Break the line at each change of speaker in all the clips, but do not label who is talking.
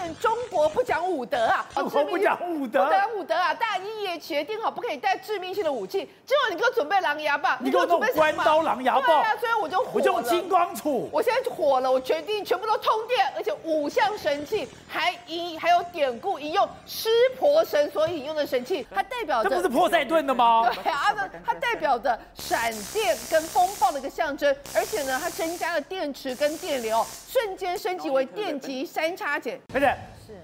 现中国不讲武德啊，
中国不讲武德，
不讲武德啊！大家已经协定好，不可以带致命性的武器。结果你给我准备狼牙棒，
你给我准备关刀狼牙棒，对
啊，所以我就火了，
我就金光杵。
我现在火了，我决定全部都通电，而且五项神器还一还有典故引用湿婆神所引用的神器，它代表着
这不是破塞顿的吗？
对啊，它它代表着闪电跟风暴的一个象征，而且呢，它增加了电池跟电流，瞬间升级为电极三叉戟。
而且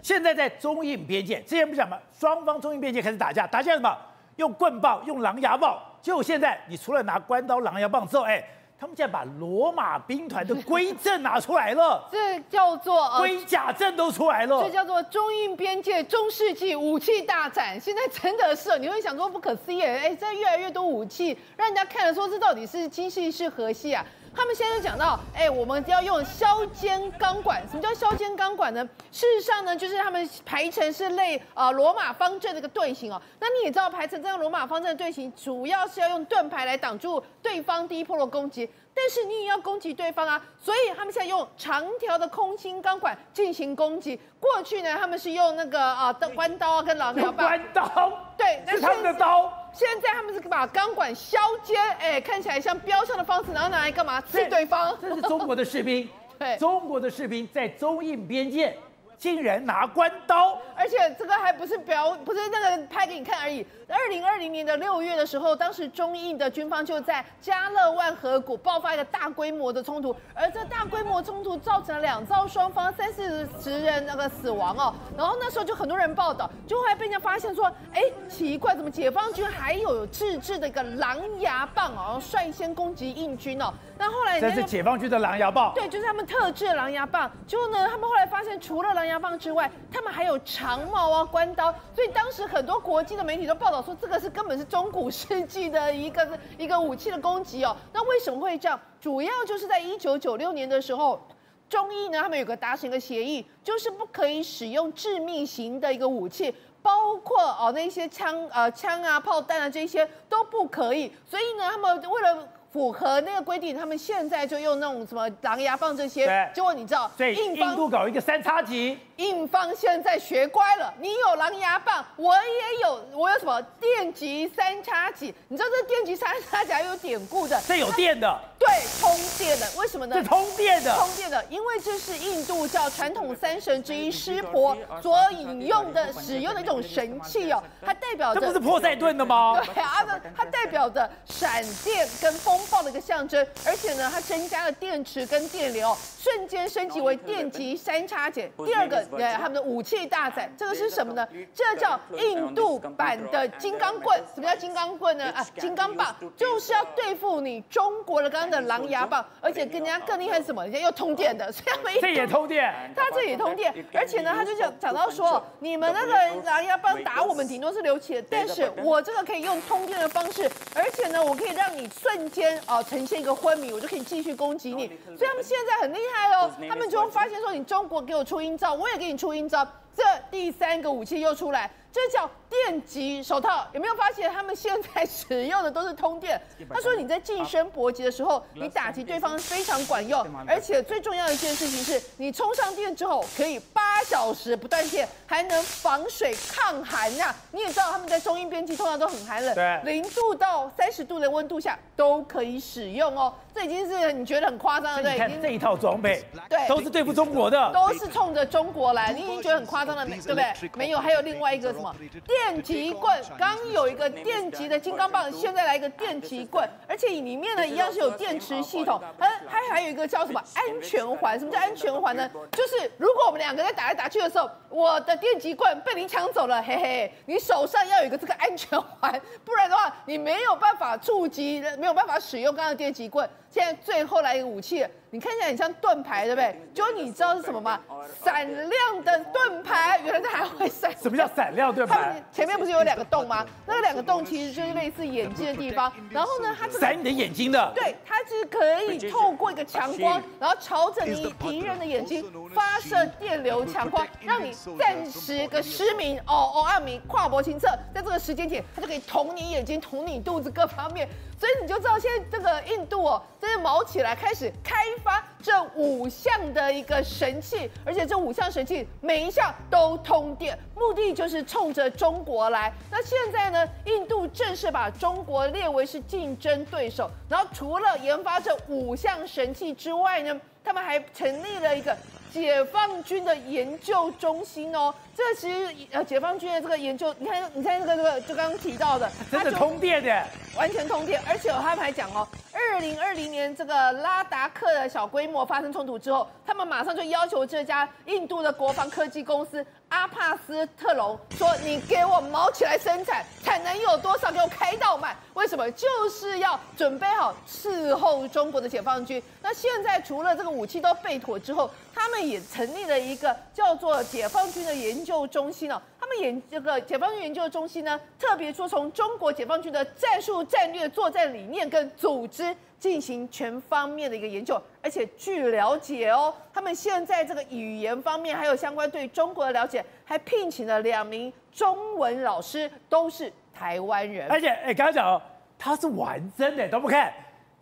现在在中印边界，之前不讲吗？双方中印边界开始打架，打架什么？用棍棒，用狼牙棒。结果现在你除了拿关刀、狼牙棒之后，哎，他们现在把罗马兵团的龟阵拿出来了，
这叫做
龟甲阵都出来了，
这叫做中印边界中世纪武器大展。现在真的是，你会想说不可思议，哎，这越来越多武器，让人家看了说这到底是精细是河西啊？他们现在就讲到，哎，我们要用削尖钢管。什么叫削尖钢管呢？事实上呢，就是他们排成是类呃罗马方阵的一个队形哦。那你也知道，排成这样罗马方阵的队形，主要是要用盾牌来挡住对方第一波的攻击。但是你也要攻击对方啊，所以他们现在用长条的空心钢管进行攻击。过去呢，他们是用那个啊的关刀啊跟狼牙棒。
弯刀。
对，
是他们的刀。
现在他们是把钢管削尖，哎，看起来像标枪的方式，然后拿来干嘛？刺对方。
这是中国的士兵，
对，
中国的士兵在中印边界。竟然拿关刀，
而且这个还不是表，不是那个拍给你看而已。二零二零年的六月的时候，当时中印的军方就在加勒万河谷爆发一个大规模的冲突，而这大规模冲突造成了两造双方三四十人那个死亡哦。然后那时候就很多人报道，就后来被人家发现说，哎，奇怪，怎么解放军还有自制的一个狼牙棒哦，率先攻击印军哦。那后来这
是解放军的狼牙棒，
对，就是他们特制的狼牙棒。结果呢，他们后来发现，除了狼牙棒之外，他们还有长矛啊、关刀。所以当时很多国际的媒体都报道说，这个是根本是中古世纪的一个 一个武器的攻击哦。那为什么会这样？主要就是在一九九六年的时候，中印呢他们有个达成一个协议，就是不可以使用致命型的一个武器，包括哦那些枪呃枪啊、炮弹啊这些都不可以。所以呢，他们为了符合那个规定，他们现在就用那种什么狼牙棒这些。结果你知道，
所以印度搞一个三叉戟。
印方现在学乖了，你有狼牙棒，我也有，我有什么电极三叉戟？你知道这电极三叉戟还有典故的，
这有电的，
对，通电的，为什么呢？
是通电的，
通电的，因为这是印度教传统三神之一湿婆所引用的、使用的一种神器哦，它代表着，
这不是破塞顿的吗？
对啊，它它代表着闪电跟风暴的一个象征，而且呢，它增加了电池跟电流，瞬间升级为电极三叉戟。第二个。对，他们的武器大展，这个是什么呢？这叫印度版的金刚棍。什么叫金刚棍呢？啊，金刚棒就是要对付你中国的刚刚的狼牙棒，而且跟人家更厉害是什么？人家又通电的，所以他们
这也通电，
他这也通电，而且呢，他就讲讲到说，你们那个狼牙棒打我们顶多是流血，但是我这个可以用通电的方式，而且呢，我可以让你瞬间啊呈现一个昏迷，我就可以继续攻击你。所以他们现在很厉害哦，他们就会发现说，你中国给我出阴招，我也。给你出阴招，这第三个武器又出来，这叫电击手套。有没有发现他们现在使用的都是通电？他说你在近身搏击的时候，你打击对方非常管用，而且最重要的一件事情是，你充上电之后可以八小时不断电，还能防水抗寒呐。你也知道他们在中印边境通常都很寒冷，对，零度到三十度的温度下都可以使用哦。这已经是你觉得很夸张的，对？你
看这一套装备，
对，
都是对付中国的，
都是冲着中国来。你已经觉得很夸张了，对不对？没有，还有另外一个什么电击棍？刚有一个电击的金刚棒，现在来一个电击棍，而且里面呢一样是有电池系统。它它还有一个叫什么安全环？什么叫安全环呢？就是如果我们两个在打来打去的时候，我的电击棍被你抢走了，嘿嘿，你手上要有一个这个安全环，不然的话你没有办法触及，没有办法使用刚刚的电击棍。现在最后来一个武器，你看起来很像盾牌，对不对？就你知道是什么吗？闪亮的盾牌，原来它还会闪。
什么叫闪亮盾牌？
前面不是有两个洞吗？那两个洞其实就是类似眼睛的地方。然后呢，它
闪你的眼睛的。
对，它是可以透过一个强光，然后朝着你敌人的眼睛发射电流强光，让你暂时个失明哦哦，暗明跨博清侧，在这个时间点，它就可以捅你眼睛、捅你肚子各方面。所以你就知道现在这个印度哦，真的毛起来，开始开发这五项的一个神器，而且这五项神器每一项都通电，目的就是冲着中国来。那现在呢，印度正式把中国列为是竞争对手，然后除了研发这五项神器之外呢，他们还成立了一个解放军的研究中心哦。这其实呃，解放军的这个研究，你看，你看这个这个，就刚刚提到的，
真的通电的，
完全通电，而且他们还讲哦，二零二零年这个拉达克的小规模发生冲突之后，他们马上就要求这家印度的国防科技公司阿帕斯特隆说：“你给我毛起来生产，产能有多少给我开到满？为什么？就是要准备好伺候中国的解放军。那现在除了这个武器都备妥之后，他们也成立了一个叫做解放军的研。研究中心哦，他们研这个解放军研究中心呢，特别说从中国解放军的战术、战略、作战理念跟组织进行全方面的一个研究，而且据了解哦，他们现在这个语言方面还有相关对中国的了解，还聘请了两名中文老师，都是台湾人。
而且哎，刚刚讲哦，他是完整的，都不看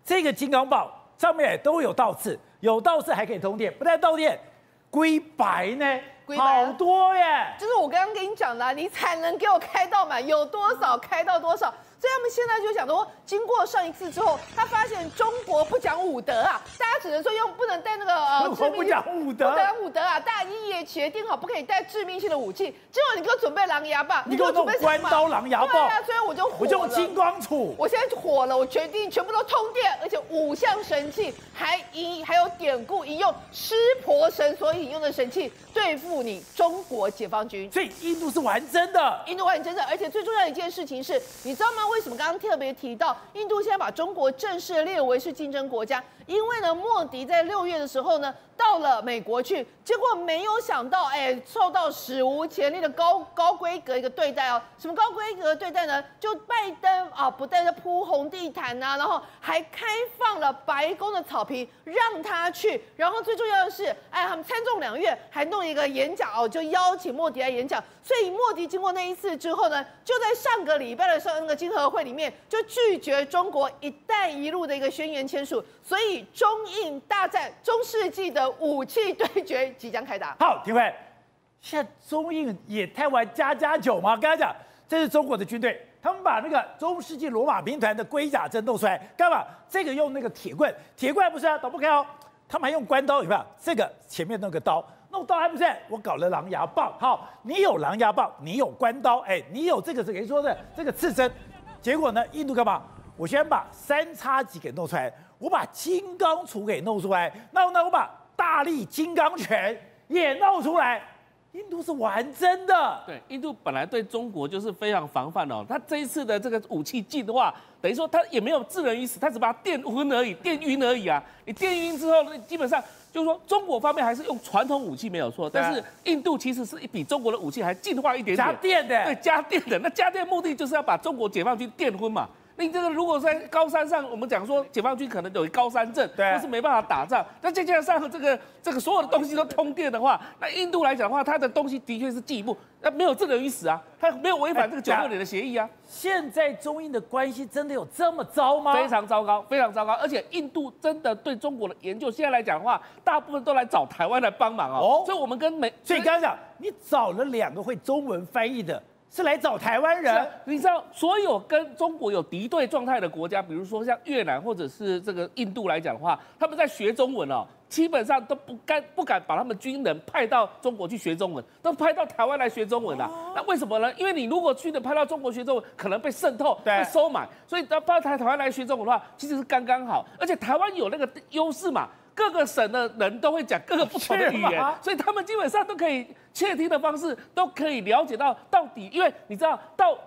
这个金刚棒上面都有倒刺，有倒刺还可以通电，不但通电，归白呢。好多耶！
就是我刚刚跟你讲的，你产能给我开到满，有多少开到多少。所以他们现在就想说，经过上一次之后，他发现中国不讲武德啊，大家只能说用不能带那个呃
致命不讲武德，
不讲武德啊，大家也决定好不可以带致命性的武器。结果你给我准备狼牙棒，
你给我准备关刀狼牙棒，对
啊，所以我就火了，
我就用金光杵，
我现在就火了，我决定全部都通电，而且五项神器还引还有典故引用湿婆神所引用的神器对付你中国解放军。
所以印度是玩真的，
印度玩真的，而且最重要的一件事情是，你知道吗？为什么刚刚特别提到印度现在把中国正式列为是竞争国家？因为呢，莫迪在六月的时候呢，到了美国去，结果没有想到，哎，受到史无前例的高高规格一个对待哦。什么高规格对待呢？就拜登啊，不但在铺红地毯呐、啊，然后还开放了白宫的草坪让他去。然后最重要的是，哎，他们参众两院还弄一个演讲哦，就邀请莫迪来演讲。所以莫迪经过那一次之后呢，就在上个礼拜的上那个经合会里面，就拒绝中国“一带一路”的一个宣言签署。所以。中印大战，中世纪的武器对决即将开打。
好，廷辉，现在中印也太玩家家酒吗？刚才讲，这是中国的军队，他们把那个中世纪罗马兵团的龟甲阵弄出来，干嘛？这个用那个铁棍，铁棍不是啊，打不开哦。他们还用关刀，有没有？这个前面那个刀，弄刀还不是？我搞了狼牙棒。好，你有狼牙棒，你有关刀，哎，你有这个谁说的这个刺身？结果呢，印度干嘛？我先把三叉戟给弄出来。我把金刚杵给弄出来，那那我把大力金刚拳也弄出来。印度是玩真的，
对，印度本来对中国就是非常防范哦。他这一次的这个武器进的话，等于说他也没有置人于死，他只把他电昏而已，电晕而已啊。你电晕之后，基本上就是说中国方面还是用传统武器没有错，但是印度其实是比中国的武器还进化一点点，
加电的，
对，加电的。那加电目的就是要把中国解放军电昏嘛。你这个如果在高山上，我们讲说解放军可能有高山症，对，或是没办法打仗。那再加上这个这个所有的东西都通电的话，那印度来讲的话，它的东西的确是进一步，那没有置人于死啊，它没有违反这个九六年的协议啊。
现在中印的关系真的有这么糟吗？
非常糟糕，非常糟糕。而且印度真的对中国的研究，现在来讲的话，大部分都来找台湾来帮忙哦。所以我们跟美，
所以刚刚讲，你找了两个会中文翻译的。是来找台湾人，
你知道，所有跟中国有敌对状态的国家，比如说像越南或者是这个印度来讲的话，他们在学中文哦，基本上都不敢不敢把他们军人派到中国去学中文，都派到台湾来学中文的。那为什么呢？因为你如果军人派到中国学中文，可能被渗透、被收买，所以到派台台湾来学中文的话，其实是刚刚好。而且台湾有那个优势嘛。各个省的人都会讲各个不同的语言，所以他们基本上都可以窃听的方式都可以了解到到底，因为你知道到。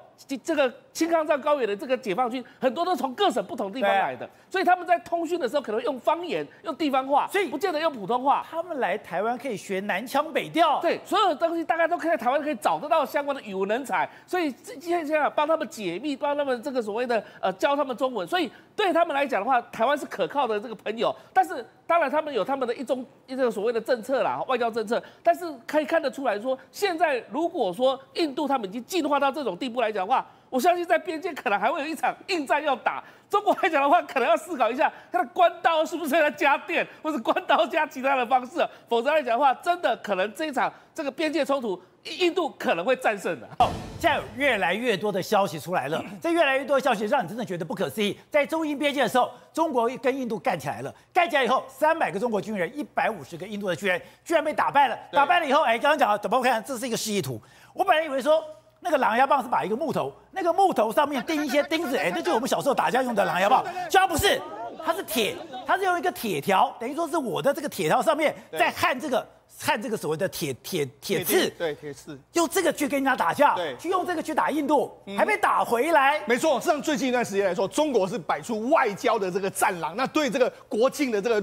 这个青康藏高原的这个解放军，很多都从各省不同地方来的，所以他们在通讯的时候可能用方言、用地方话，所以不见得用普通话。
他们来台湾可以学南腔北调，
对，所有的东西大概都可以在台湾可以找得到相关的语文人才，所以今天现在帮他们解密，帮他们这个所谓的呃教他们中文，所以对他们来讲的话，台湾是可靠的这个朋友。但是当然他们有他们的一种一种所谓的政策啦，外交政策，但是可以看得出来说，现在如果说印度他们已经进化到这种地步来讲的话，我相信在边界可能还会有一场硬战要打。中国来讲的话，可能要思考一下，它的关刀是不是要加电，或者关刀加其他的方式，否则来讲的话，真的可能这一场这个边界冲突，印度可能会战胜的。
好，现在有越来越多的消息出来了，这越来越多的消息让你真的觉得不可思议。在中印边界的时候，中国跟印度干起来了，干起来以后，三百个中国军人，一百五十个印度的军人，居然被打败了。打败了以后，哎，刚刚讲了，怎么看？这是一个示意图。我本来以为说。那个狼牙棒是把一个木头，那个木头上面钉一些钉子，哎，那就是我们小时候打架用的狼牙棒。就它不是，它是铁，它是用一个铁条，等于说是我的这个铁条上面在焊这个。看这个所谓的铁铁铁刺，
对铁刺，
用这个去跟人家打架，
对，去
用这个去打印度，还被打回来。
没错，实际上最近一段时间来说，中国是摆出外交的这个战狼。那对这个国境的这个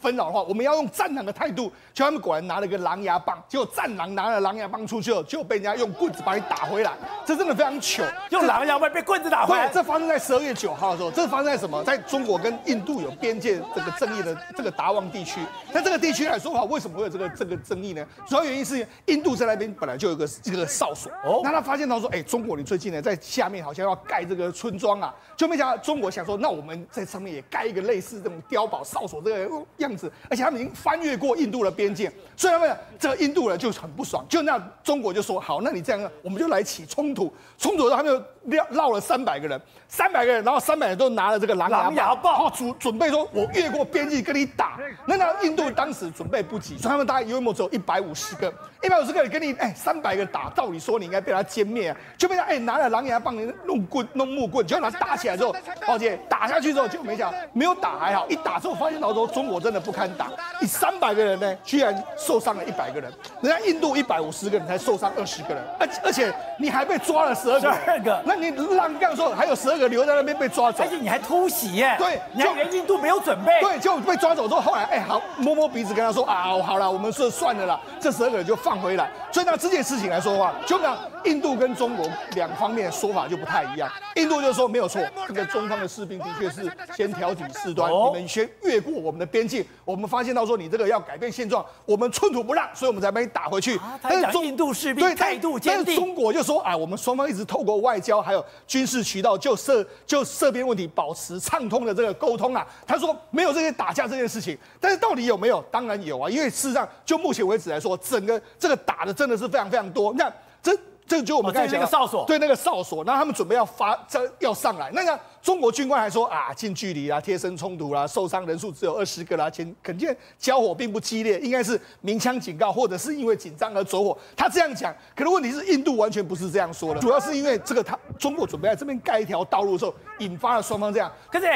纷扰的话，我们要用战狼的态度。就他们果然拿了个狼牙棒，结果战狼拿了狼牙棒出去后，就被人家用棍子把你打回来。这真的非常糗，
用狼牙棒被棍子打回来。
这发生在十二月九号的时候，这发生在什么？在中国跟印度有边界这个争议的这个达旺地区。在这个地区来说的话，为什么会有这个这个争议呢？主要原因是印度在那边本来就有个这个哨所，哦，那他发现到说，哎，中国你最近呢在下面好像要盖这个村庄啊，就没想到中国想说，那我们在上面也盖一个类似这种碉堡哨所这个样子，而且他们已经翻越过印度的边界，所以他们这个印度人就很不爽，就那中国就说，好，那你这样，我们就来起冲突，冲突的时候他们就绕绕了三百个人，三百个人，然后三百人都拿了这个狼牙棒，
牙棒
准准备说，我越过边境跟你打，那那印度当时准备不及，所以他们大概约莫只有一百五十。个一百五十个人，跟你哎三百个打，照理说你应该被他歼灭啊，就被他哎拿了狼牙棒，弄棍弄木棍，就拿打起来之后，抱歉打下去之后就没想没有打还好，一打之后发现老说中国真的不堪打，你三百个人呢，居然受伤了一百个人，人家印度一百五十个人才受伤二十个人，而而且你还被抓了十二个，那你浪这样说还有十二个留在那边被抓走，
而且你还突袭耶，
对，
你还以为印度没有准备，
对，就被抓走之后，后来哎好摸摸鼻子跟他说啊好了，我们是算了啦。这十二个人就放回来，所以那这件事情来说的话，就那印度跟中国两方面的说法就不太一样。印度就说没有错，这个中方的士兵的确是先挑起事端，你们先越过我们的边境，我们发现到说你这个要改变现状，我们寸土不让，所以我们才把你打回去。
但是印度士兵态度坚定，
但是中国就说啊，我们双方一直透过外交还有军事渠道就涉就涉边问题保持畅通的这个沟通啊。他说没有这些打架这件事情，但是到底有没有？当然有啊，因为事实上就目前为止来说。整个这个打的真的是非常非常多，那这这个就我们刚才讲的
哨所，
对那个哨所，那他们准备要发这要上来，那个中国军官还说啊，近距离啊，贴身冲突啦，受伤人数只有二十个啦，前肯定交火并不激烈，应该是鸣枪警告，或者是因为紧张而走火。他这样讲，可能问题是印度完全不是这样说的，主要是因为这个他中国准备在这边盖一条道路的时候，引发了双方这样，
可是。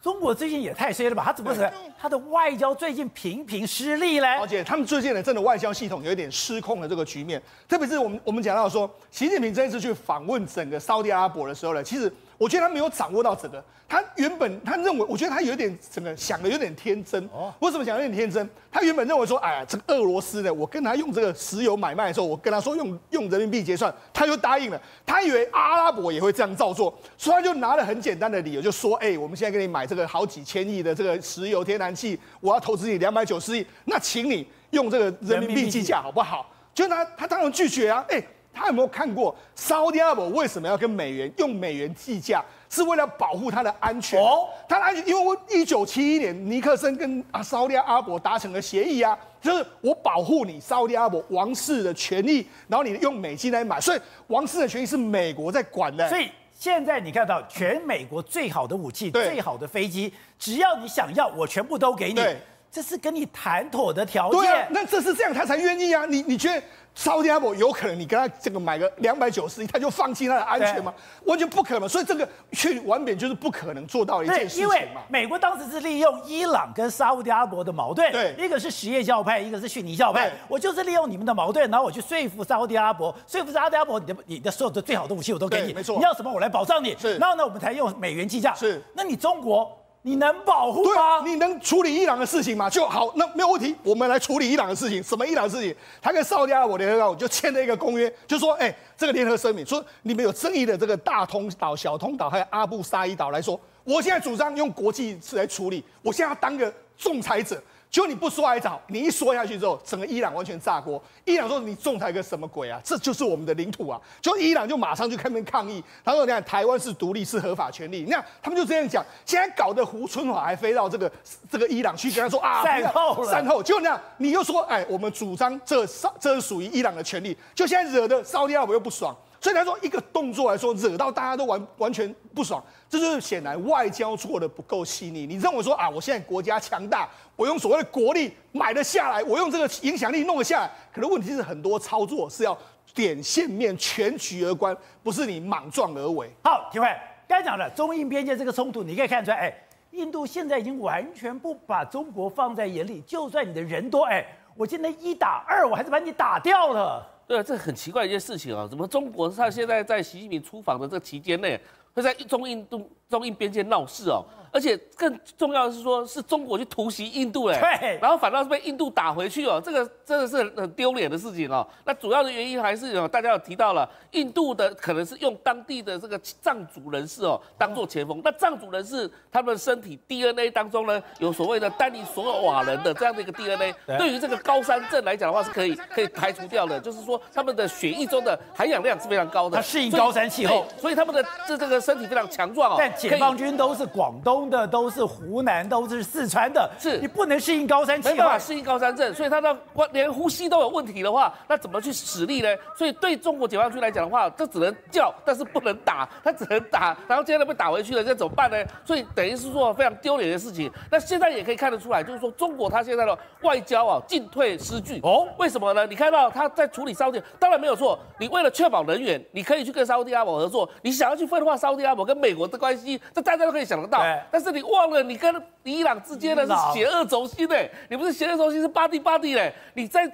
中国最近也太衰了吧？他怎么能他的外交最近频频失利嘞？
而且他们最近的真的外交系统有一点失控的这个局面，特别是我们我们讲到说，习近平这一次去访问整个沙特阿拉伯的时候呢，其实。我觉得他没有掌握到整个，他原本他认为，我觉得他有点整个想的有点天真。哦，为什么想的有点天真？他原本认为说，哎呀，这个俄罗斯呢，我跟他用这个石油买卖的时候，我跟他说用用人民币结算，他就答应了。他以为阿拉伯也会这样照做，所以他就拿了很简单的理由，就说，哎，我们现在给你买这个好几千亿的这个石油天然气，我要投资你两百九十亿，那请你用这个人民币计价好不好？就他他当然拒绝啊，哎。他有没有看过沙特阿拉伯为什么要跟美元用美元计价？是为了保护他的安全。哦，他的安全，因为我一九七一年尼克森跟啊沙特阿拉伯达成了协议啊，就是我保护你沙特阿拉伯王室的权益，然后你用美金来买，所以王室的权益是美国在管的。
所以现在你看到全美国最好的武器、最好的飞机，只要你想要，我全部都给你。
对，
这是跟你谈妥的条件。
对啊，那这是这样，他才愿意啊。你你觉得？沙特阿拉伯有可能你跟他这个买个两百九十亿，他就放弃他的安全吗？完全不可能。所以这个去完全就是不可能做到一件事情嘛。
因为美国当时是利用伊朗跟沙特阿拉伯的矛盾，
对，
一个是什叶教派，一个是逊尼教派。我就是利用你们的矛盾，然后我去说服沙特阿拉伯，说服沙特阿拉伯，你的你的所有的最好的武器我都给你，
没错。
你要什么我来保障你。
是，
然后呢，我们才用美元计价。
是，
那你中国？你能保护吗？
你能处理伊朗的事情吗？就好，那没有问题。我们来处理伊朗的事情。什么伊朗的事情？他跟沙特阿拉伯联合国就签了一个公约，就说，哎，这个联合声明说，你们有争议的这个大通岛、小通岛还有阿布沙伊岛来说，我现在主张用国际来处理。我现在要当个仲裁者。就你不说还早，你一说下去之后，整个伊朗完全炸锅。伊朗说你仲裁个什么鬼啊？这就是我们的领土啊！就伊朗就马上就开门抗议，他说你看台湾是独立是合法权利，你看他们就这样讲。现在搞得胡春华还飞到这个这个伊朗去跟他说啊，
善后，
善后，就那样，你又说哎，我们主张这这是属于伊朗的权利，就现在惹得沙特阿拉伯又不爽。所以他说一个动作来说，惹到大家都完完全不爽，这就是显然外交做的不够细腻。你认为说啊，我现在国家强大，我用所谓的国力买了下来，我用这个影响力弄了下来，可能问题是很多操作是要点线面、全局而观，不是你莽撞而为。
好，体会刚才讲的中印边界这个冲突，你可以看出来，哎，印度现在已经完全不把中国放在眼里，就算你的人多，哎，我今天一打二，我还是把你打掉了。
对啊，这很奇怪一件事情啊！怎么中国他现在在习近平出访的这期间内，会在中印度中印边界闹事哦？而且更重要的是说，是中国去突袭印度嘞，
对，
然后反倒是被印度打回去哦，这个真的是很丢脸的事情哦。那主要的原因还是有大家有提到了，印度的可能是用当地的这个藏族人士哦当做前锋，那藏族人士他们身体 DNA 当中呢有所谓的丹尼索瓦人的这样的一个 DNA，对于这个高山症来讲的话是可以可以排除掉的，就是说他们的血液中的含氧量是非常高的，
它适应高山气候，
所以他们的这这个身体非常强壮哦。
但解放军都是广东。的都是湖南，都是四川的，
是
你不能适应高山气候，
没办法适应高山症，所以他的连呼吸都有问题的话，那怎么去使力呢？所以对中国解放军来讲的话，这只能叫，但是不能打，他只能打，然后接着被打回去了，这怎么办呢？所以等于是说非常丢脸的事情。那现在也可以看得出来，就是说中国他现在的外交啊进退失据哦。为什么呢？你看到他在处理沙特，当然没有错。你为了确保人员，你可以去跟沙特阿拉伯合作，你想要去分化沙特阿拉伯跟美国的关系，这大家都可以想得到。但是你忘了，你跟伊朗之间的是邪恶轴心嘞，你不是邪恶轴心，是巴蒂巴蒂嘞。你在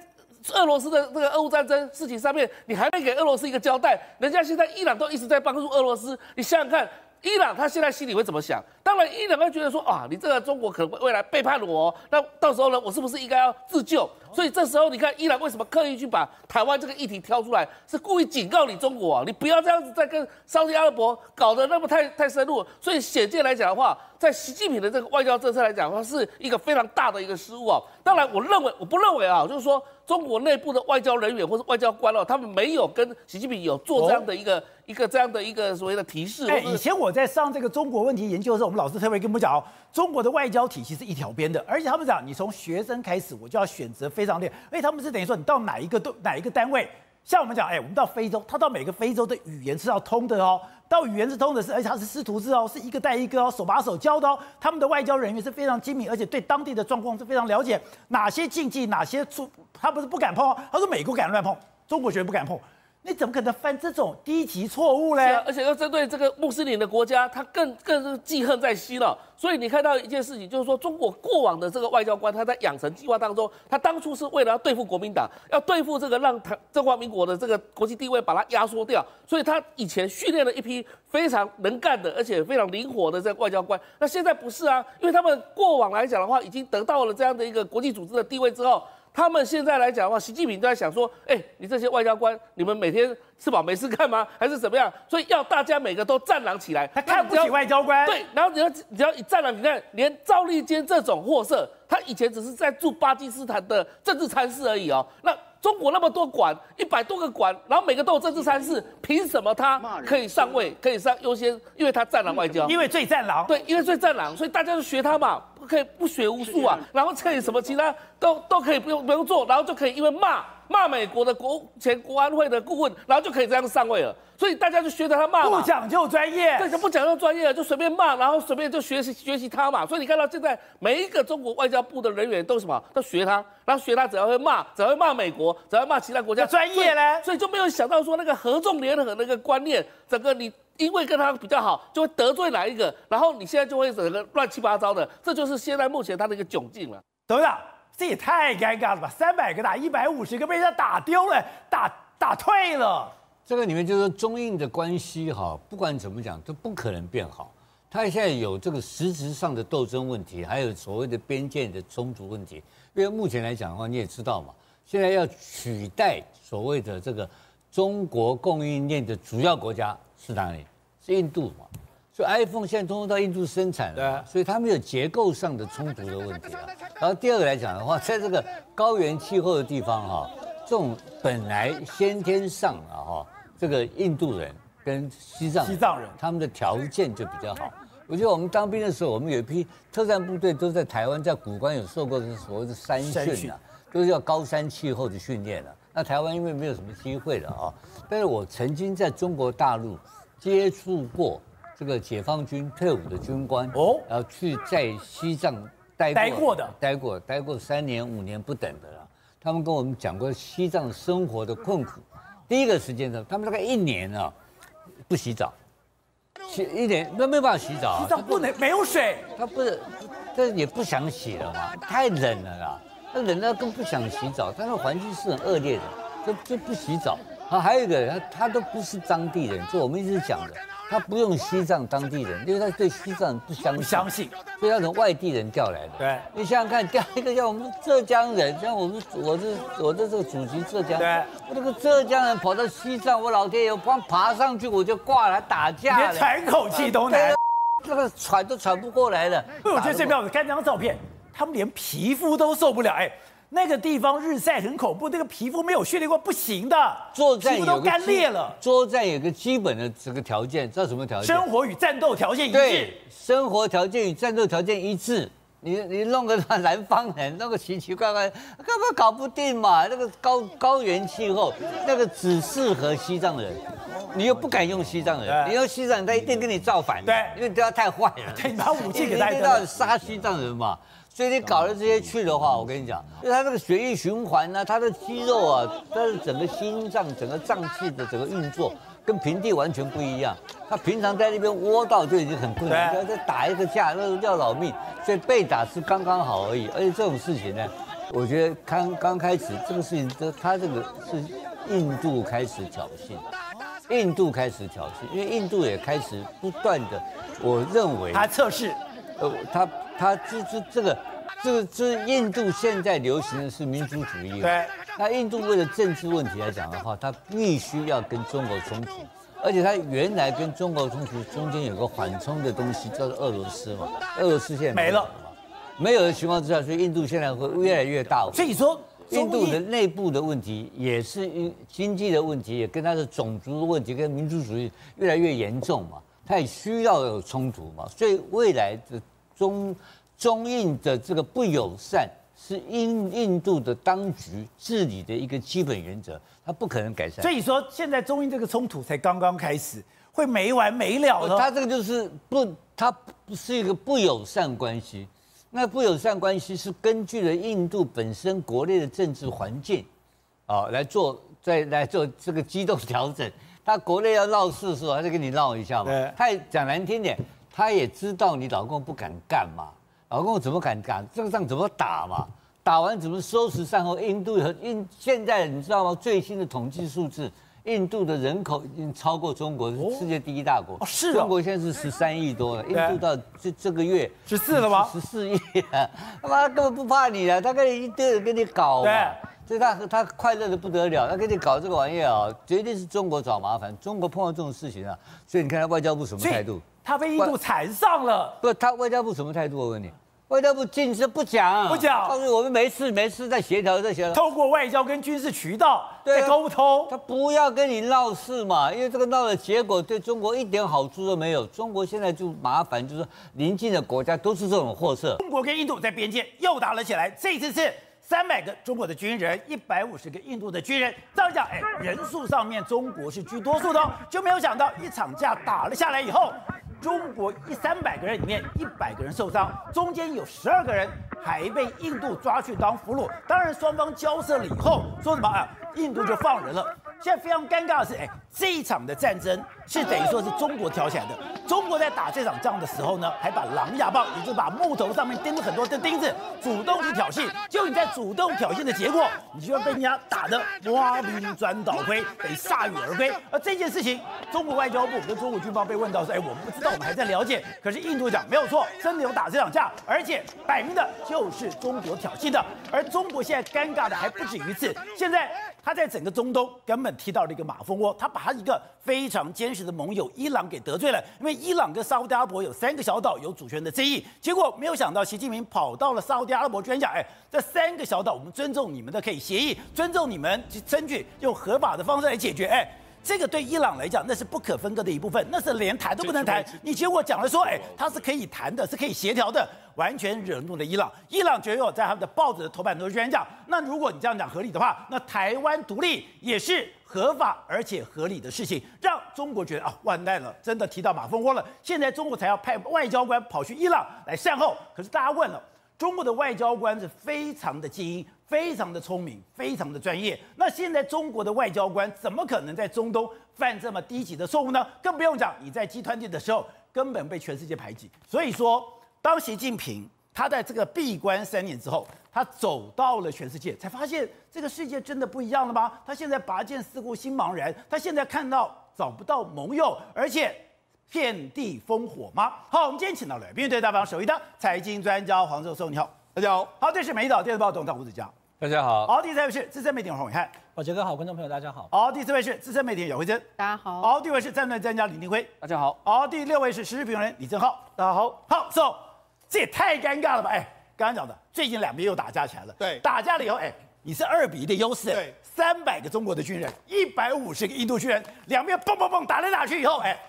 俄罗斯的这个俄乌战争事情上面，你还没给俄罗斯一个交代，人家现在伊朗都一直在帮助俄罗斯，你想想看。伊朗他现在心里会怎么想？当然，伊朗会觉得说啊，你这个中国可能未来背叛我，那到时候呢，我是不是应该要自救？所以这时候你看，伊朗为什么刻意去把台湾这个议题挑出来，是故意警告你中国啊，你不要这样子再跟沙特阿拉伯搞得那么太太深入。所以显见来讲的话，在习近平的这个外交政策来讲的话，是一个非常大的一个失误啊。当然，我认为我不认为啊，就是说中国内部的外交人员或者外交官哦，他们没有跟习近平有做这样的一个。一个这样的一个所谓的提示。哎，
以前我在上这个中国问题研究的时候，我们老师特别跟我们讲哦，中国的外交体系是一条边的，而且他们讲，你从学生开始，我就要选择非非常练。而且他们是等于说，你到哪一个都哪一个单位，像我们讲，哎，我们到非洲，他到每个非洲的语言是要通的哦，到语言是通的是，而且他是师徒制哦，是一个带一个哦，手把手教的哦。他们的外交人员是非常精明，而且对当地的状况是非常了解，哪些禁忌，哪些出，他不是不敢碰，他说美国敢乱碰，中国绝对不敢碰。你怎么可能犯这种低级错误呢？
而且要针对这个穆斯林的国家，他更更是记恨在心了。所以你看到一件事情，就是说中国过往的这个外交官，他在养成计划当中，他当初是为了要对付国民党，要对付这个让他中华民国的这个国际地位把它压缩掉。所以他以前训练了一批非常能干的，而且非常灵活的这个外交官。那现在不是啊，因为他们过往来讲的话，已经得到了这样的一个国际组织的地位之后。他们现在来讲的话，习近平都在想说，哎，你这些外交官，你们每天吃饱没事干吗？还是怎么样？所以要大家每个都战狼起来。
他看不起外交官。
对，然后你要你要以战狼，你看连赵立坚这种货色，他以前只是在驻巴基斯坦的政治参事而已哦。那。中国那么多馆，一百多个馆，然后每个都有政治参事，凭什么他可以上位，可以上优先？因为他战狼外交，
因为最战狼，
对，因为最战狼，所以大家就学他嘛，不可以不学无术啊，然后可以什么其他都都可以不用不用做，然后就可以因为骂。骂美国的国前国安会的顾问，然后就可以这样上位了，所以大家就学着他骂嘛，
不讲究专业，
对，就不讲究专业，就随便骂，然后随便就学习学习他嘛。所以你看到现在每一个中国外交部的人员都什么，都学他，然后学他只要会骂，只要会骂美国，只要会骂其他国家，
专业嘞，
所以就没有想到说那个合纵连横那个观念，整个你因为跟他比较好，就会得罪哪一个，然后你现在就会整个乱七八糟的，这就是现在目前他的一个窘境了，
董事长。这也太尴尬了吧！三百个打一百五十个，被人家打丢了，打打退了。
这个里面就是中印的关系哈，不管怎么讲都不可能变好。他现在有这个实质上的斗争问题，还有所谓的边界的冲突问题。因为目前来讲的话，你也知道嘛，现在要取代所谓的这个中国供应链的主要国家是哪里？是印度嘛？所以 iPhone 现在通通到印度生产了，所以它没有结构上的冲突的问题啊。然后第二个来讲的话，在这个高原气候的地方哈，这种本来先天上啊哈，这个印度人跟西藏
西藏人
他们的条件就比较好。我觉得我们当兵的时候，我们有一批特战部队都在台湾，在古关有受过所谓的山训啊，都是要高山气候的训练啊。那台湾因为没有什么机会了啊，但是我曾经在中国大陆接触过。这个解放军退伍的军官哦，然后去在西藏待过，待过的，待过待过三年五年不等的了。他们跟我们讲过西藏生活的困苦。第一个时间呢，他们大概一年啊不洗澡，洗一年那没有办法洗澡，
洗澡不能没有水，
他不是，但也不想洗了嘛，太冷了啦，他冷到更不想洗澡，他那环境是很恶劣的，就就不洗澡。啊，还有一个他他都不是当地人，就我们一直讲的。他不用西藏当地人，因为他对西藏不相信，不相信，所以他从外地人调来的。
对，
你想想看，调一个像我们浙江人，像我们，我是我的这个祖籍浙江，
对，
我这个浙江人跑到西藏，我老天爷，我光爬上去我就挂了，打架了，
连喘口气都难，
这个喘都喘不过来了。
我觉得这边我看这张照片，他们连皮肤都受不了，哎。那个地方日晒很恐怖，那个皮肤没有训练过不行的，
作战
皮肤都干裂了。
作战有个基本的这个条件，知道什么条件？
生活与战斗条件一致。
对，生活条件与战斗条件一致。你你弄个南方人，弄个奇奇怪怪，根本搞不定嘛。那个高高原气候，那个只适合西藏人，你又不敢用西藏人，你用西藏人，他一定跟你造反。
对，
因为对他太坏了。
对，你把武器给他，
一定要杀西藏人嘛。所以你搞了这些去的话，我跟你讲，就他那个血液循环呢，他的肌肉啊，他的整个心脏、整个脏器的整个运作，跟平地完全不一样。他平常在那边窝到就已经很困难，要再打一个架，那都要老命。所以被打是刚刚好而已。而且这种事情呢，我觉得刚刚开始这个事情，这他这个是印度开始挑衅，印度开始挑衅，因为印度也开始不断的，我认为
他测试，
呃，他。他这这这个，这个这印度现在流行的是民族主义。
对。
那印度为了政治问题来讲的话，他必须要跟中国冲突，而且他原来跟中国冲突中间有个缓冲的东西叫做俄罗斯嘛。俄罗斯现在没了嘛，没有的情况之下，所以印度现在会越来越大。
所以说，
印度的内部的问题也是因经济的问题，也跟它的种族的问题跟民族主义越来越严重嘛，他也需要有冲突嘛，所以未来的。中中印的这个不友善是印印度的当局治理的一个基本原则，它不可能改善。
所以说，现在中印这个冲突才刚刚开始，会没完没了的。
它这个就是不，它不是一个不友善关系。那不友善关系是根据了印度本身国内的政治环境，啊，来做再来做这个机动调整。他国内要闹事的时候，他就跟你闹一下嘛。他也讲难听点。他也知道你老公不敢干嘛，老公怎么敢干？这个仗怎么打嘛？打完怎么收拾善后？印度和印现在你知道吗？最新的统计数字，印度的人口已经超过中国，是世界第一大国。
哦，是。
中国现在是十三亿多了，印度到这这个月
十四了吗？
十四亿，他妈根本不怕你了，他跟你一堆人跟你搞嘛。对。所以他他快乐的不得了，他给你搞这个玩意儿啊，绝对是中国找麻烦。中国碰到这种事情啊，所以你看他外交部什么态度？
他被印度缠上了，
不，他外交部什么态度？我问你，外交部禁止不讲，
不讲，
告诉我们没事没事，在协调在协调，
透过外交跟军事渠道在沟通，
他不要跟你闹事嘛，因为这个闹的结果对中国一点好处都没有，中国现在就麻烦，就是邻近的国家都是这种货色。
中国跟印度在边界又打了起来，这次是三百个中国的军人，一百五十个印度的军人，这样讲，哎，人数上面中国是居多数的，就没有想到一场架打了下来以后。中国一三百个人里面，一百个人受伤，中间有十二个人还被印度抓去当俘虏。当然，双方交涉了以后，说什么啊？印度就放人了。现在非常尴尬的是，哎，这一场的战争是等于说是中国挑起来的。中国在打这场仗的时候呢，还把狼牙棒，也就是把木头上面钉了很多的钉子，主动去挑衅。就你在主动挑衅的结果，你就要被人家打得挖兵砖倒盔，得鎩羽而归。而这件事情，中国外交部跟中国军方被问到说，哎，我们不知道，我们还在了解。可是印度讲没有错，真的有打这场架，而且摆明的就是中国挑衅的。而中国现在尴尬的还不止于此，现在。他在整个中东根本踢到了一个马蜂窝，他把他一个非常坚实的盟友伊朗给得罪了，因为伊朗跟沙乌地阿拉伯有三个小岛有主权的争议，结果没有想到习近平跑到了沙乌地阿拉伯，居然讲，哎，这三个小岛我们尊重你们的可以协议，尊重你们去争取用合法的方式来解决，哎。这个对伊朗来讲，那是不可分割的一部分，那是连谈都不能谈。你结果讲了说，哎，它是可以谈的，是可以协调的，完全惹怒了伊朗。伊朗结果在他们的报纸的头版都居然讲，那如果你这样讲合理的话，那台湾独立也是合法而且合理的事情，让中国觉得啊，完蛋了，真的提到马蜂窝了。现在中国才要派外交官跑去伊朗来善后，可是大家问了，中国的外交官是非常的精英。非常的聪明，非常的专业。那现在中国的外交官怎么可能在中东犯这么低级的错误呢？更不用讲，你在 G20 的时候根本被全世界排挤。所以说，当习近平他在这个闭关三年之后，他走到了全世界，才发现这个世界真的不一样了吗？他现在拔剑四顾心茫然，他现在看到找不到盟友，而且遍地烽火吗？好，我们今天请到了面对大方首义的财经专家黄教授，你好。大家好，好，这是《美丽岛电视报》总编胡子江，
大家好，
好，第三位是资深媒体人黄伟汉，
宝杰哥好，观众朋友大家好，
好，第四位是资深媒体人姚慧珍，
大家好，
好，第五位是战略专家李定辉，
大家好，
好，第六位是时事评论人李正浩，
大家好，
好，so 这也太尴尬了吧？哎，刚刚讲的，最近两边又打架起来了，
对，
打架了以后，哎，你是二比一的优势，
对，
三百个中国的军人，一百五十个印度军人，两边蹦蹦蹦打来打去以后，哎。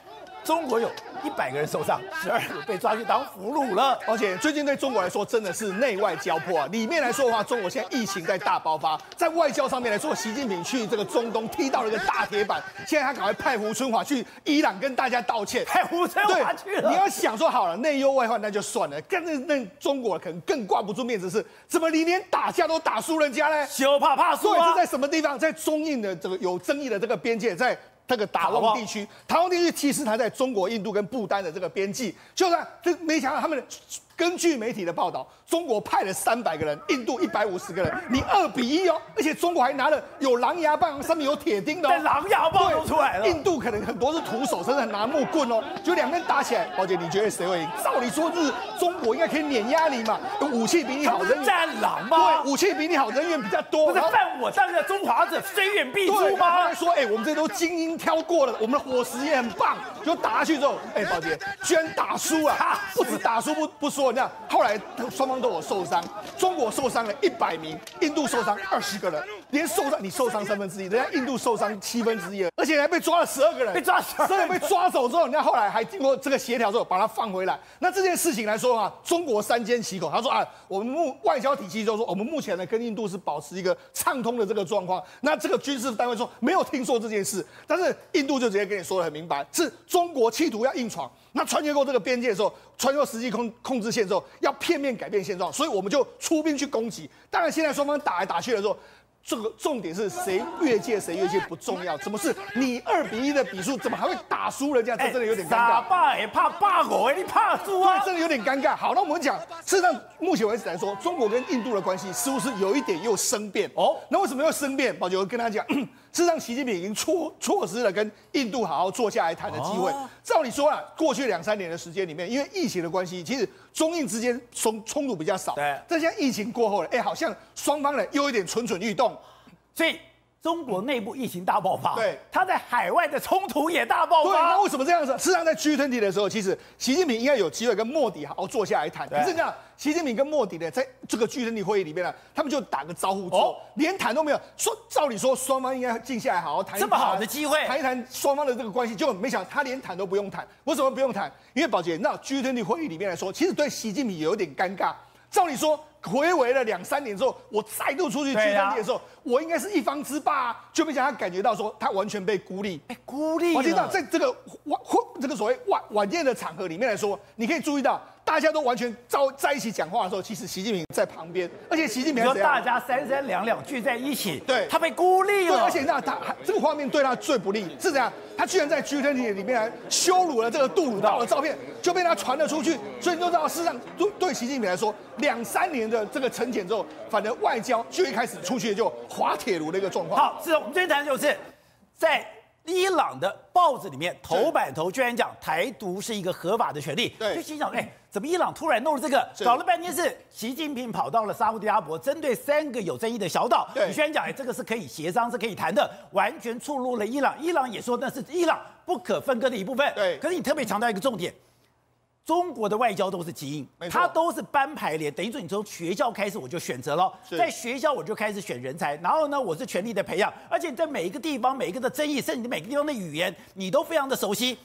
中国有一百个人受伤，十二个被抓去当俘虏了。
而且最近对中国来说真的是内外交迫啊。里面来说的话，中国现在疫情在大爆发；在外交上面来说，习近平去这个中东踢到了一个大铁板。现在他赶快派胡春华去伊朗跟大家道歉。
派胡春华去了。
你要想说好了，内忧外患那就算了，但是那中国可能更挂不住面子是，怎么你连打架都打输人家呢？
羞怕怕输啊！
是在什么地方？在中印的这个有争议的这个边界，在。这个打旺地区，达旺地区其实它在中国、印度跟不丹的这个边际，就算这没想到他们。根据媒体的报道，中国派了三百个人，印度一百五十个人，你二比一哦，而且中国还拿了有狼牙棒，上面有铁钉的、哦，
狼牙棒都出来了。
印度可能很多是徒手，甚至拿木棍哦，就两边打起来。宝姐，你觉得谁会赢？照理说是中国应该可以碾压你嘛，武器比你好，人
战狼吗？
对，武器比你好，人员比较多。
不是犯我当个中华者，虽远必诛吗？
他说，哎、欸，我们这都精英挑过了，我们的伙食也很棒。就打下去之后，哎、欸，宝姐居然打输了，不止打输不不说，你看后来。双方都有受伤，中国受伤了一百名，印度受伤二十个人，连受伤你受伤三分之一，人家印度受伤七分之一，而且还被抓了十二个人，
被抓十二个人
被抓走之后，人家后来还经过这个协调之后把他放回来。那这件事情来说啊，中国三缄其口，他说啊，我们目外交体系就是说，我们目前呢跟印度是保持一个畅通的这个状况。那这个军事单位说没有听说这件事，但是印度就直接跟你说的很明白，是中国企图要硬闯。那穿越过这个边界的时候，穿越实际控控制线之后，要片面改变现状，所以我们就出兵去攻击。当然，现在双方打来打去的时候，这个重点是谁越界谁越界不重要，怎么是你二比一的比数，怎么还会打输人家？这真的有点尴尬。打
败也怕霸我，你怕输啊？
对，真的有点尴尬。好，那我们讲，事实上目前为止来说，中国跟印度的关系似乎是有一点又生变哦。那为什么又生变？宝杰我跟他讲。事实上，习近平已经错错失了跟印度好好坐下来谈的机会。照理说啊，过去两三年的时间里面，因为疫情的关系，其实中印之间冲冲突比较少。对。但现在疫情过后了，哎，好像双方呢又有点蠢蠢欲动，
所以。中国内部疫情大爆发，
对，
他在海外的冲突也大爆发。
对，那为什么这样子？事实上，在 G20 的时候，其实习近平应该有机会跟莫迪好好坐下来谈。可是这样，习近平跟莫迪呢，在这个 G20 会议里面呢，他们就打个招呼之后，连谈都没有。说照理说，双方应该静下来好好谈。
这么好的机会，
谈一谈双方的这个关系，就没想到他连谈都不用谈。为什么不用谈？因为宝杰，那 G20 会议里面来说，其实对习近平有点尴尬。照理说。回围了两三年之后，我再度出去去当地的时候，啊、我应该是一方之霸，啊，就没想到他感觉到说他完全被孤立，
被孤立。
我知道在这个晚这个所谓晚晚宴的场合里面来说，你可以注意到。大家都完全在在一起讲话的时候，其实习近平在旁边，而且习近平
说大家三三两两聚在一起，
对，
他被孤立了，
而且那他这个画面对他最不利是这样，他居然在 G20 里面来羞辱了这个杜鲁道的照片，就被他传了出去，所以你就知道事实上对对习近平来说，两三年的这个沉潜之后，反正外交就一开始出去就滑铁卢的一个状况。
好，是的，我们今天谈的就是在。伊朗的报纸里面头版头居然讲台独是一个合法的权利，
对，
就心想，哎，怎么伊朗突然弄了这个？搞了半天是习近平跑到了沙乌地阿拉伯，针对三个有争议的小岛，你居然讲，哎，这个是可以协商，是可以谈的，完全触怒了伊朗。伊朗也说那是伊朗不可分割的一部分。
对，
可是你特别强调一个重点。中国的外交都是基因，它都是班排列，等于说你从学校开始我就选择了，在学校我就开始选人才，然后呢，我是全力的培养，而且在每一个地方、每一个的争议，甚至每个地方的语言，你都非常的熟悉。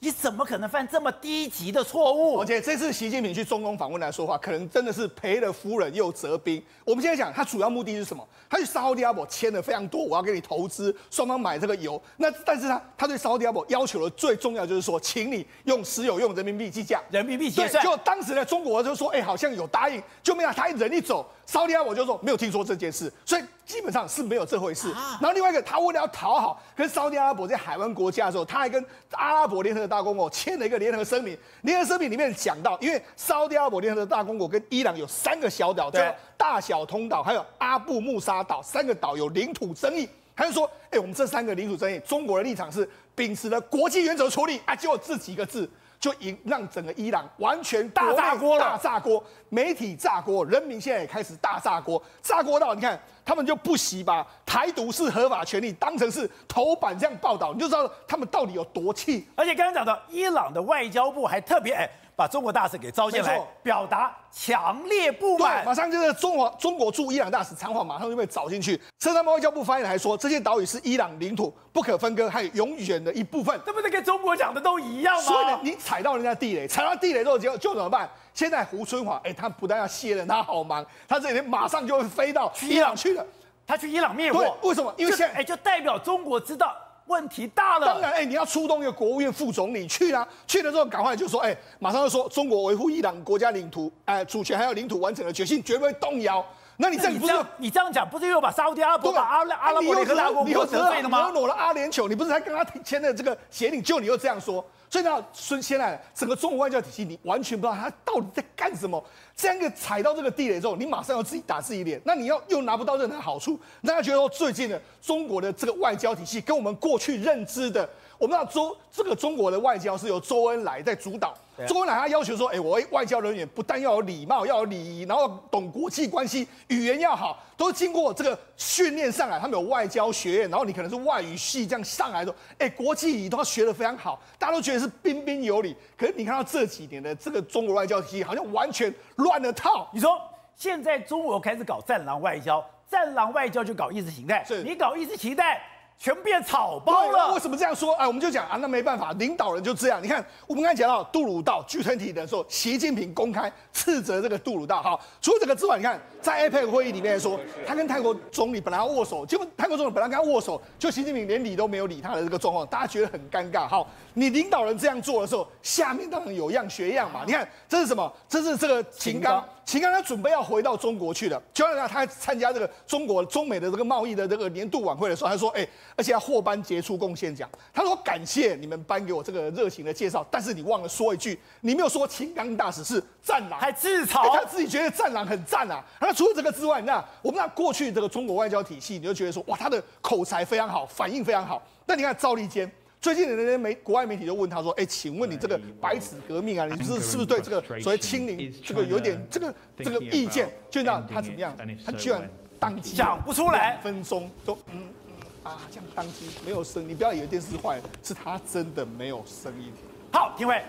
你怎么可能犯这么低级的错误？
而且这次习近平去中东访问来说话，可能真的是赔了夫人又折兵。我们现在讲，他主要目的是什么？他去沙乌地阿拉伯签了非常多，我要给你投资，双方买这个油。那但是他他对沙乌地阿拉伯要求的最重要就是说，请你用石油用人民币计价，
人民币结算。
就当时呢，中国就说，哎，好像有答应，就没有他人一走，沙乌地阿拉伯就说没有听说这件事，所以基本上是没有这回事。然后另外一个，他为了要讨好跟沙特阿拉伯这些海湾国家的时候，他还跟阿拉伯联合大公国签了一个联合声明。联合声明里面讲到，因为沙特阿拉伯联合大公国跟伊朗有三个小岛，叫大小通岛，还有阿布穆沙岛，三个岛有领土争议。他就说，哎，我们这三个领土争议，中国的立场是秉持了国际原则处理啊，就这几个字。就引让整个伊朗完全
大炸锅了，
大炸锅，媒体炸锅，人民现在也开始大炸锅，炸锅到你看，他们就不惜把台独是合法权利当成是头版这样报道，你就知道他们到底有多气。
而且刚刚讲到，伊朗的外交部还特别哎。把中国大使给召进来，表达强烈不满。
马上就是中华中国驻伊朗大使长华马上就被找进去。车上外交部发言人还说，这些岛屿是伊朗领土不可分割，还有永远的一部分。
这不是跟中国讲的都一样吗？
所以呢，你踩到人家地雷，踩到地雷之后就就怎么办？现在胡春华，哎，他不但要卸任，他好忙，他这几天马上就会飞到伊朗去了。
他去伊朗灭火，
为什么？因为现在
哎，就代表中国知道。问题大了，
当然，哎，你要出动一个国务院副总理去啦，去了之后赶快就说，哎，马上就说中国维护伊朗国家领土，哎，主权还有领土完整的决心绝不会动摇。那你这样不是
你这样讲，不是又把沙乌地阿拉伯把阿拉阿拉伯联合大公国得罪了吗？
你又惹了阿联酋，你不是才跟他签的这个协定，就你又这样说。所以呢，孙现在整个中国外交体系，你完全不知道他到底在干什么。这样一个踩到这个地雷之后，你马上要自己打自己脸，那你要又拿不到任何好处。大家觉得说，最近的中国的这个外交体系跟我们过去认知的，我们知道周这个中国的外交是由周恩来在主导。周恩来他要求说，哎，我外交人员不但要有礼貌，要有礼仪，然后懂国际关系，语言要好，都经过这个训练上来。他们有外交学院，然后你可能是外语系这样上来的，哎，国际礼仪都要学得非常好，大家都觉得是彬彬有礼。可是你看到这几年的这个中国外交体系，好像完全乱了套。
你说现在中国开始搞战狼外交，战狼外交就搞意识形态，是你搞意识形态。全变草包了。
为什么这样说？哎，我们就讲啊，那没办法，领导人就这样。你看，我们刚才讲到杜鲁道 G20 的时候，习近平公开斥责这个杜鲁道。好，除了这个之外，你看在 APEC 会议里面说，他跟泰国总理本来要握手，结果泰国总理本来跟他握手，就习近平连理都没有理他的这个状况，大家觉得很尴尬。好，你领导人这样做的时候，下面当然有样学样嘛。你看这是什么？这是这个秦刚。秦刚他准备要回到中国去了，就让他参加这个中国中美的这个贸易的这个年度晚会的时候，他说：“哎，而且要获颁杰出贡献奖。”他说：“感谢你们颁给我这个热情的介绍，但是你忘了说一句，你没有说秦刚大使是战狼，
还自嘲，
他自己觉得战狼很赞啊。那除了这个之外，那我们那过去这个中国外交体系，你就觉得说，哇，他的口才非常好，反应非常好。那你看赵立坚。”最近的那些媒国外媒体就问他说：“哎，请问你这个白纸革命啊，你是是不是对这个所谓清零这个有点这个这个意见？”就让他怎么样？他居然当机
讲不出来，
分钟都嗯嗯啊，这样当机没有声。你不要以为电视坏了，是他真的没有声音。
好，廷辉，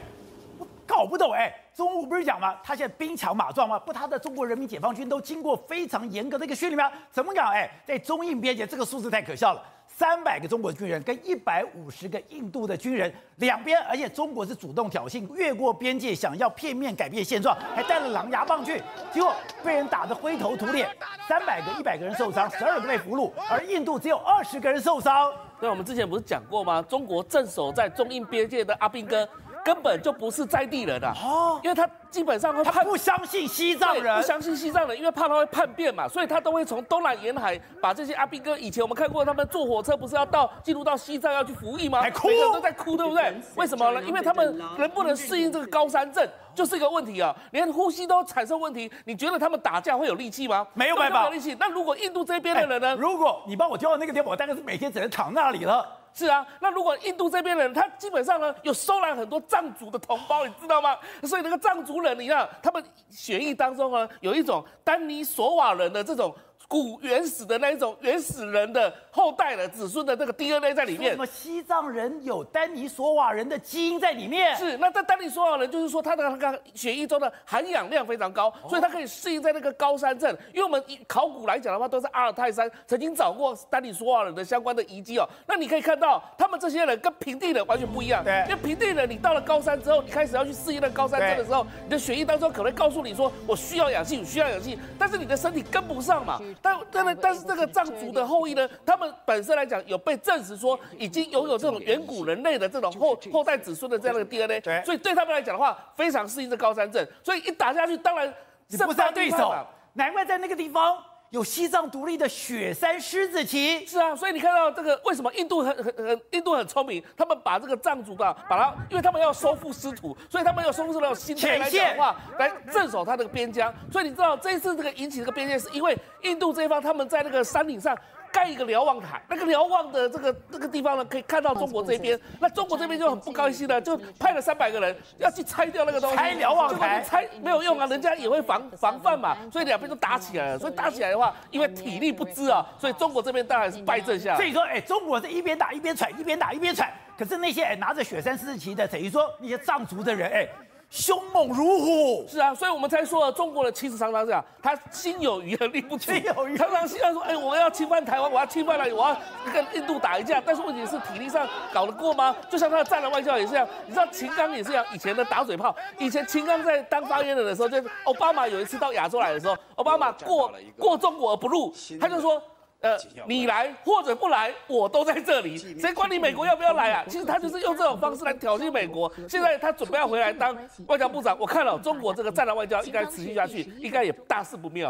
我搞不懂哎，中午不是讲吗？他现在兵强马壮吗？不，他的中国人民解放军都经过非常严格的一个训练吗？怎么搞？哎，在中印边界，这个数字太可笑了。三百个中国军人跟一百五十个印度的军人，两边，而且中国是主动挑衅，越过边界，想要片面改变现状，还带了狼牙棒去，结果被人打得灰头土脸，三百个、一百个人受伤，十二个被俘虏，而印度只有二十个人受伤。
对，我们之前不是讲过吗？中国镇守在中印边界的阿兵哥。根本就不是在地人啊，哦，因为他基本上
他不相信西藏人，
不相信西藏人，因为怕他会叛变嘛，所以他都会从东南沿海把这些阿兵哥，以前我们看过他们坐火车不是要到进入到西藏要去服役吗？
还哭，
每个人都在哭，对不对？为什么呢？因为他们能不能适应这个高山症，就是一个问题啊，连呼吸都产生问题。你觉得他们打架会有力气吗？
没有办法，
没有力气。那如果印度这边的人呢？
如果你帮我调到那个地方，我大概是每天只能躺那里了。
是啊，那如果印度这边人，他基本上呢有收揽很多藏族的同胞，你知道吗？所以那个藏族人，你看他们血液当中呢有一种丹尼索瓦人的这种。古原始的那一种原始人的后代的子孙的那个 DNA 在里面。
什么西藏人有丹尼索瓦人的基因在里面？
是，那在丹尼索瓦人就是说他的那个血液中的含氧量非常高，所以他可以适应在那个高山镇。因为我们以考古来讲的话，都是阿尔泰山曾经找过丹尼索瓦人的相关的遗迹哦。那你可以看到，他们这些人跟平地人完全不一样。
对，
因为平地人你到了高山之后，你开始要去适应那高山镇的时候，你的血液当中可能告诉你说，我需要氧气，我需要氧气，但是你的身体跟不上嘛。但但是但是这个藏族的后裔呢，他们本身来讲有被证实说已经拥有这种远古人类的这种后后代子孙的这样的 DNA，对，所以对他们来讲的话，非常适应这高山症，所以一打下去，当然
是不是他对手，难怪在那个地方有西藏独立的雪山狮子旗。
是啊，所以你看到这个为什么印度很很很印度很聪明，他们把这个藏族的把它，因为他们要收复失土，所以他们要收复这种心态来讲的话，来镇守他这个边疆。所以你知道这一次这个引起这个边界，是因为印度这一方他们在那个山顶上。盖一个瞭望台，那个瞭望的这个这个地方呢，可以看到中国这边。那中国这边就很不高兴了，就派了三百个人要去拆掉那个东西。
拆瞭望台，
拆没有用啊，人家也会防防范嘛。所以两边都打起来了。所以打起来的话，因为体力不支啊，所以中国这边当然是败阵下来。
所以说，哎，中国是一边打一边喘，一边打一边喘。可是那些哎拿着雪山狮子旗的，等于说那些藏族的人，哎。凶猛如虎，
是啊，所以我们才说中国的其实常常这样，他心有余而力不足，
心有余，
常常希望说，哎，我要侵犯台湾，我要侵犯了，我要跟印度打一架，但是问题是体力上搞得过吗？就像他的战狼外交也是这样，你知道秦刚也是这样，以前的打嘴炮，以前秦刚在当发言人的时候，就是奥巴马有一次到亚洲来的时候，奥巴马过过中国而不入，他就说。呃，你来或者不来，我都在这里，谁管你美国要不要来啊？其实他就是用这种方式来挑衅美国。现在他准备要回来当外交部长，我看了中国这个战狼外交应该持续下去，应该也大事不妙。